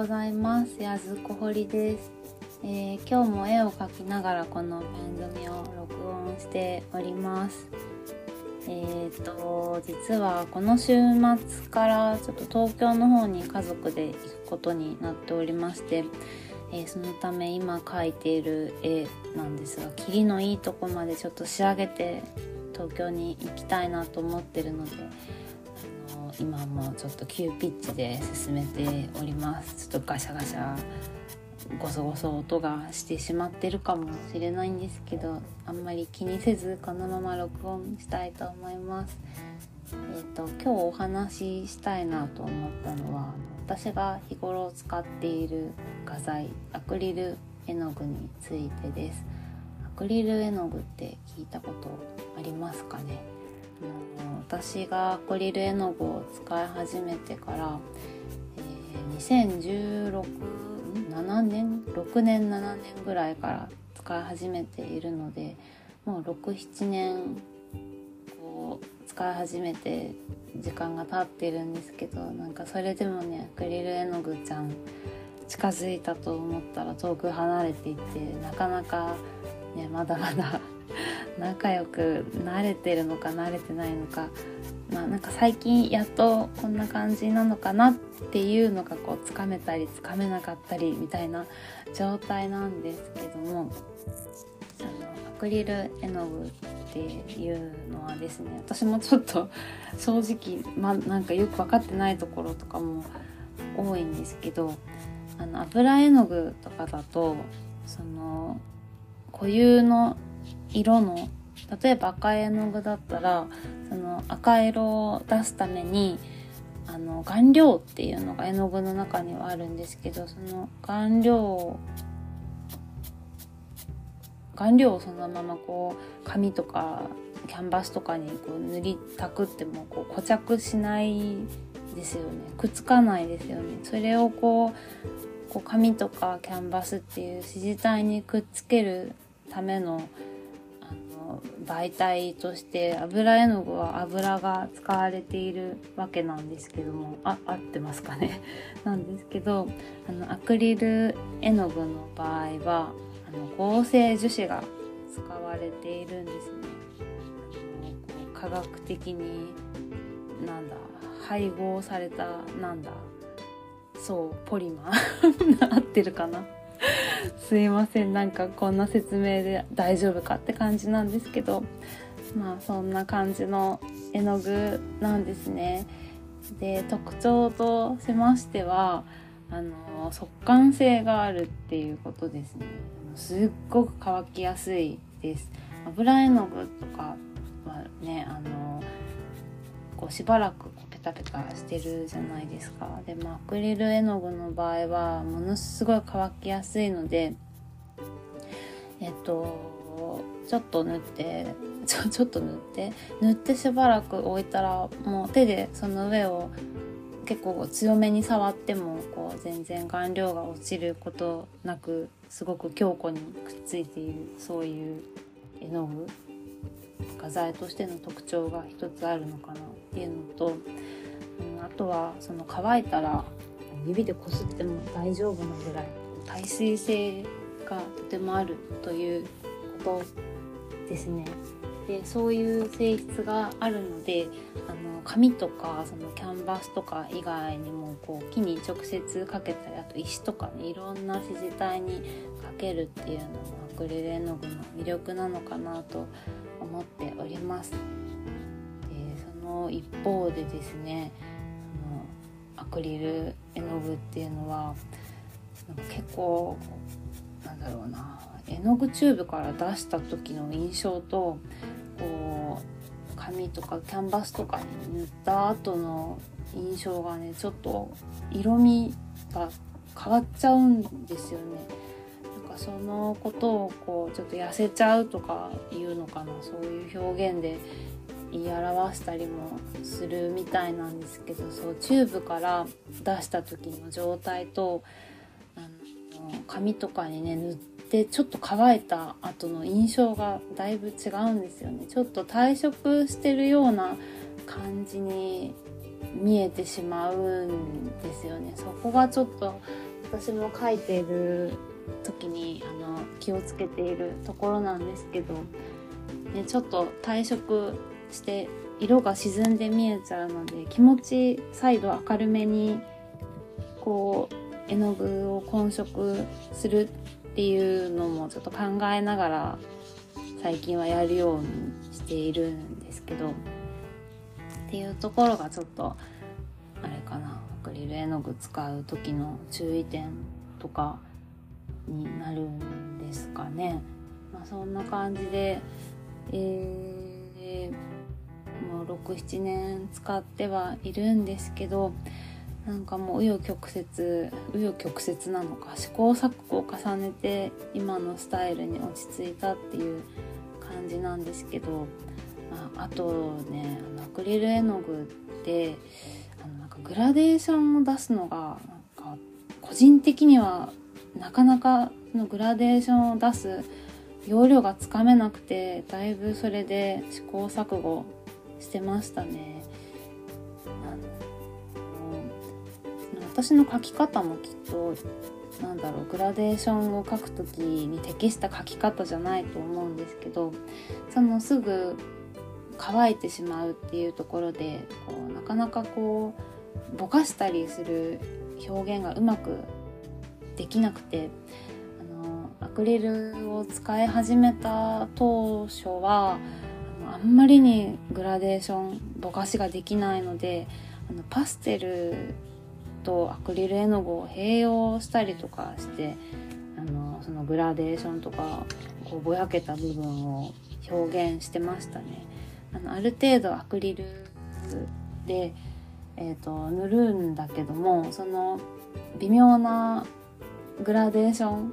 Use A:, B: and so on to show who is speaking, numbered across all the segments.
A: ございます。やずこほりです、えー、今日も絵を描きながらこのペン組を録音しております。えーと実はこの週末からちょっと東京の方に家族で行くことになっておりましてえー、そのため今描いている絵なんですが霧のいいとこまでちょっと仕上げて東京に行きたいなと思ってるので今もちょっと急ピッチで進めておりますちょっとガシャガシャゴソゴソ音がしてしまってるかもしれないんですけどあんまり気にせずこのまま録音したいと思います。えーと、今日お話ししたいなと思ったのは私が日頃使っている画材アクリル絵の具についてです。アクリル絵の具って聞いたことありますかね？私がアクリル絵の具を使い始めてから、えー、2016 7年6年7年ぐらいから使い始めているのでもう67年こう使い始めて時間が経ってるんですけどなんかそれでもねアクリル絵の具ちゃん近づいたと思ったら遠く離れていってなかなかねまだまだ仲良く慣れてるのか慣れてないのかまあなんか最近やっとこんな感じなのかなっていうのがこうつかめたりつかめなかったりみたいな状態なんですけどもあのアクリル絵の具っていうのはですね私もちょっと正直、ま、なんかよく分かってないところとかも多いんですけどあの油絵の具とかだとその固有の色の例えば赤絵の具だったらその赤色を出すためにあの顔料っていうのが絵の具の中にはあるんですけどその顔料顔料をそのままこう紙とかキャンバスとかにこう塗りたくってもこう固着しないですよね。くっつかないですよね。それをこうこう紙とかキャンバスっていう支持体にくっつけるための媒体として油絵の具は油が使われているわけなんですけどもあ合ってますかね？なんですけどあのアクリル絵の具の場合はあの合成樹脂が使われているんですね。科学的になんだ配合されたなんだそうポリマー 合ってるかな？すいません。なんかこんな説明で大丈夫かって感じなんですけど。まあそんな感じの絵の具なんですね。で特徴としましてはあの速乾性があるっていうことですね。すっごく乾きやすいです。油絵の具とかはねあのこうしばらくペタペタしてるじゃないですか。でもアクリル絵の具の場合はものすごい乾きやすいのでえっとちょっと塗ってちょ ちょっと塗って塗ってしばらく置いたらもう手でその上を結構強めに触ってもこう全然顔料が落ちることなくすごく強固にくっついているそういう絵の具画材としての特徴が一つあるのかなっていうのと、とはその乾いたら指でこすっても大丈夫なぐらい耐水性がとてもあるということですね。でそういう性質があるのであの紙とかそのキャンバスとか以外にもこう木に直接かけたりあと石とかねいろんな支持体にかけるっていうのもアクリル絵の具の魅力なのかなと思っております。でその一方でですねクリル絵の具っていうのはなんか結構なんだろうな絵の具チューブから出した時の印象とこう紙とかキャンバスとかに塗った後の印象がねちょっと色味が変わっちゃうんですよね。かそのことをこうちょっと痩せちゃうとかいうのかなそういう表現で言い表したりもするみたいなんですけどそうチューブから出した時の状態とあの紙とかにね塗ってちょっと乾いた後の印象がだいぶ違うんですよね。ちょっと退色してるような感じに見えてしまうんですよね。そこがちょっと私も描いている時にあの気をつけているところなんですけど、ね、ちょっと退色して色が沈んで見えちゃうので気持ち再度明るめにこう絵の具を混色するっていうのもちょっと考えながら最近はやるようにしているんですけどっていうところがちょっとあれかなアクリル絵の具使う時の注意点とかになるんですかね。まあ、そんな感じで、えー、67年使ってはいるんですけどなんかもう紆余曲折紆余曲折なのか試行錯誤を重ねて今のスタイルに落ち着いたっていう感じなんですけど、まあ、あとねアクリル絵の具ってあのなんかグラデーションを出すのがなんか個人的にはなかなかのグラデーションを出す要領がつかめなくてだいぶそれで試行錯誤してましたね。私の描き方もきっとなんだろうグラデーションを描く時に適した描き方じゃないと思うんですけどそのすぐ乾いてしまうっていうところでこうなかなかこうぼかしたりする表現がうまくできなくてあのアクリルを使い始めた当初はんまりにグラデーションぼかしができないのであのパステルとアクリル絵の具を併用したりとかしてあのそのグラデーションとかこうぼやけた部分を表現してましたね。あのある程度アクリルで、えーと、塗るんだけどもその微妙なグラデーション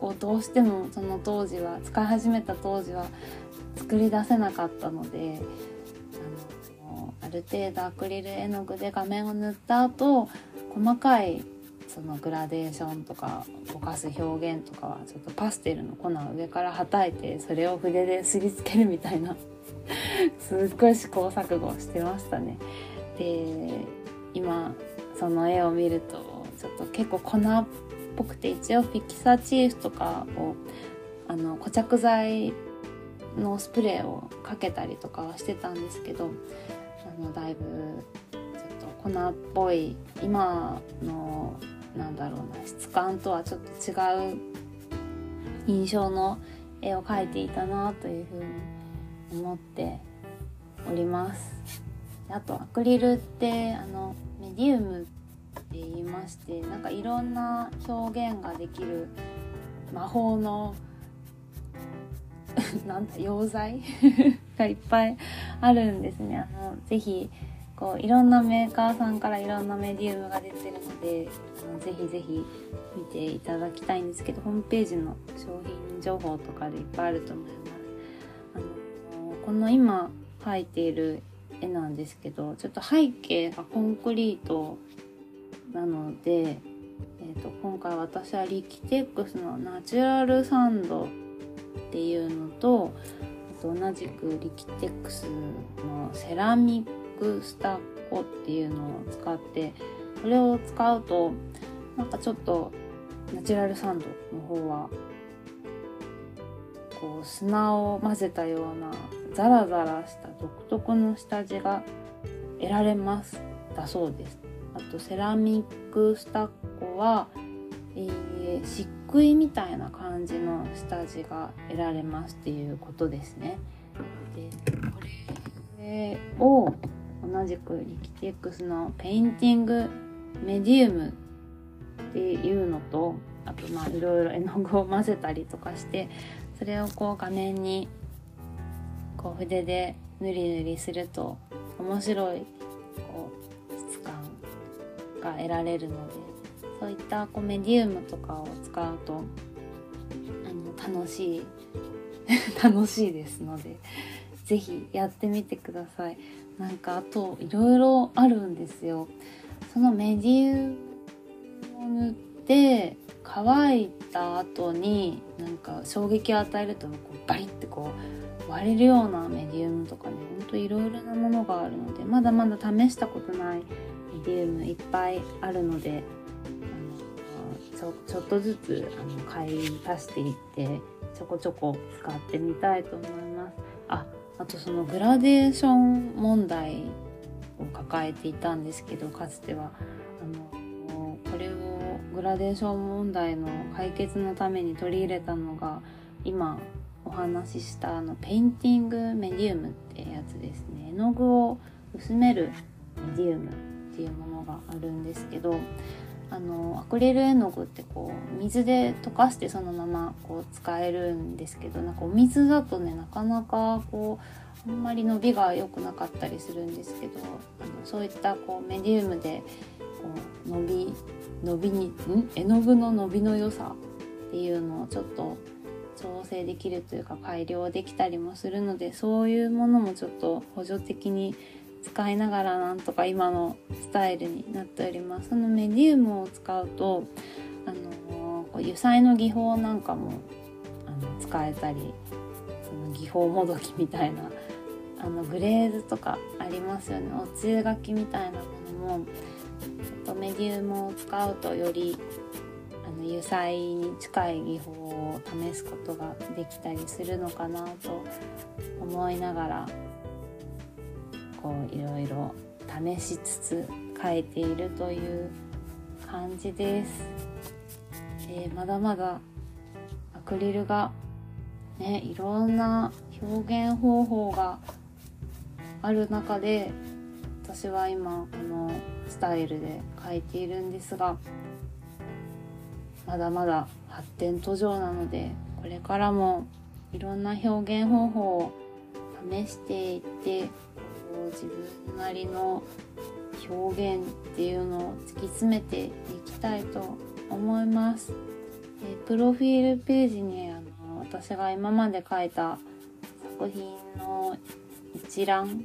A: をどうしてもその当時は使い始めた当時は作り出せなかったのであのある程度アクリル絵の具で画面を塗った後細かいそのグラデーションとかぼかす表現とかはちょっとパステルの粉を上からはたいてそれを筆ですりつけるみたいな すっごい試行錯誤してましたね。で今その絵を見るとちょっと結構粉っぽくて一応フィキサチーフとかをあの固着剤のスプレーをかけたりとかはしてたんですけどあのだいぶちょっと粉っぽい今のなんだろうな質感とはちょっと違う印象の絵を描いていたなというふうに思っております。あとアクリルってあのメディウムって言いましてなんかいろんな表現ができる魔法の なんだ溶剤 がいっぱいあるんですね。あのぜひこういろんなメーカーさんからいろんなメディウムが出てるのであのぜひぜひ見ていただきたいんですけどホームページの商品情報とかでいっぱいあると思います。あのこの今描いている絵なんですけどちょっと背景がコンクリートなので、えーと、今回私はリキテックスのナチュラルサンドっていうのとあと同じくリキテックスのセラミックスタッコっていうのを使ってこれを使うとなんかちょっとナチュラルサンドの方はこう砂を混ぜたようなザラザラした独特の下地が得られます。だそうです。あとセラミックスタッコは、えー、漆喰みたいな感じの下地が得られますっていうことですねでこれを同じくリキテックスのペインティングメディウムっていうのとあとまあいろいろ絵の具を混ぜたりとかしてそれをこう画面にこう筆で塗り塗りすると面白いこう質感が得られるので。そういったこうメディウムとかを使うとあの楽しい 楽しいですので是非やってみてください。なんかあといろいろあるんですよそのメディウムを塗って乾いた後になんか衝撃を与えるとこうバリってこう割れるようなメディウムとかねほんといろいろなものがあるのでまだまだ試したことないメディウムいっぱいあるのでちょちょっとずつあの買い足していってちょこちょこ使ってみたいと思います。ああとそのグラデーション問題を抱えていたんですけどかつてはあのこれをグラデーション問題の解決のために取り入れたのが今お話ししたあのペインティングメディウムってやつですね絵の具を薄めるメディウムっていうものがあるんですけどあのアクリル絵の具ってこう水で溶かしてそのままこう使えるんですけどなんかお水だとねなかなかこうあんまり伸びが良くなかったりするんですけどあのそういったこうメディウムでこう伸び伸びにん？絵の具の伸びの良さっていうのをちょっと調整できるというか改良できたりもするのでそういうものもちょっと補助的に使いながらなんとか今のスタイルになっております。そのメディウムを使うとあのこう油彩の技法なんかもあの使えたりその技法もどきみたいなあのグレーズとかありますよね。おつゆ書きみたいなものもちょっとメディウムを使うとよりあの油彩に近い技法を試すことができたりするのかなと思いながらこういろいろ試しつつ変えているという感じです。えー、まだまだアクリルがねいろんな表現方法がある中で私は今このスタイルで描いているんですがまだまだ発展途上なのでこれからもいろんな表現方法を試していって自分なりの表現っていうのを突き詰めていきたいと思います。えプロフィールページにあの私が今まで書いた作品の一覧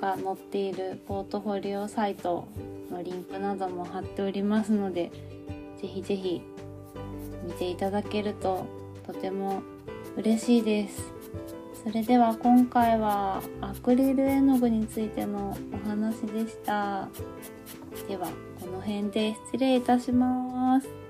A: が載っているポートフォリオサイトのリンクなども貼っておりますのでぜひぜひ見ていただけるととても嬉しいです。それでは今回はアクリル絵の具についてのお話でした。ではこの辺で失礼いたします。